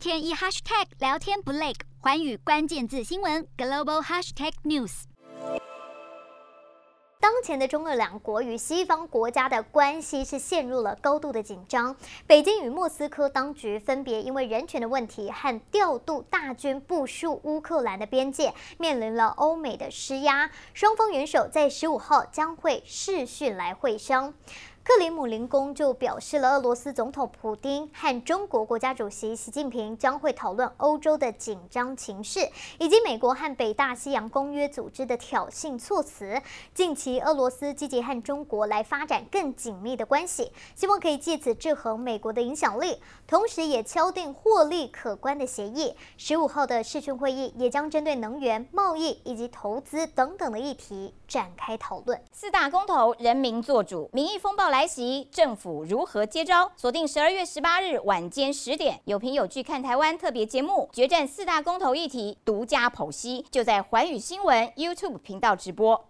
天一 hashtag 聊天不累，寰宇关键字新闻 global hashtag news。当前的中俄两国与西方国家的关系是陷入了高度的紧张。北京与莫斯科当局分别因为人权的问题和调度大军部署乌克兰的边界，面临了欧美的施压。双方元首在十五号将会视讯来会商。克里姆林宫就表示了，俄罗斯总统普丁和中国国家主席习近平将会讨论欧洲的紧张情势，以及美国和北大西洋公约组织的挑衅措辞。近期，俄罗斯积极和中国来发展更紧密的关系，希望可以借此制衡美国的影响力，同时也敲定获利可观的协议。十五号的视讯会议也将针对能源、贸易以及投资等等的议题展开讨论。四大公投，人民做主，民意风暴来来袭，政府如何接招？锁定十二月十八日晚间十点，有凭有据看台湾特别节目《决战四大公投议题》，独家剖析，就在环宇新闻 YouTube 频道直播。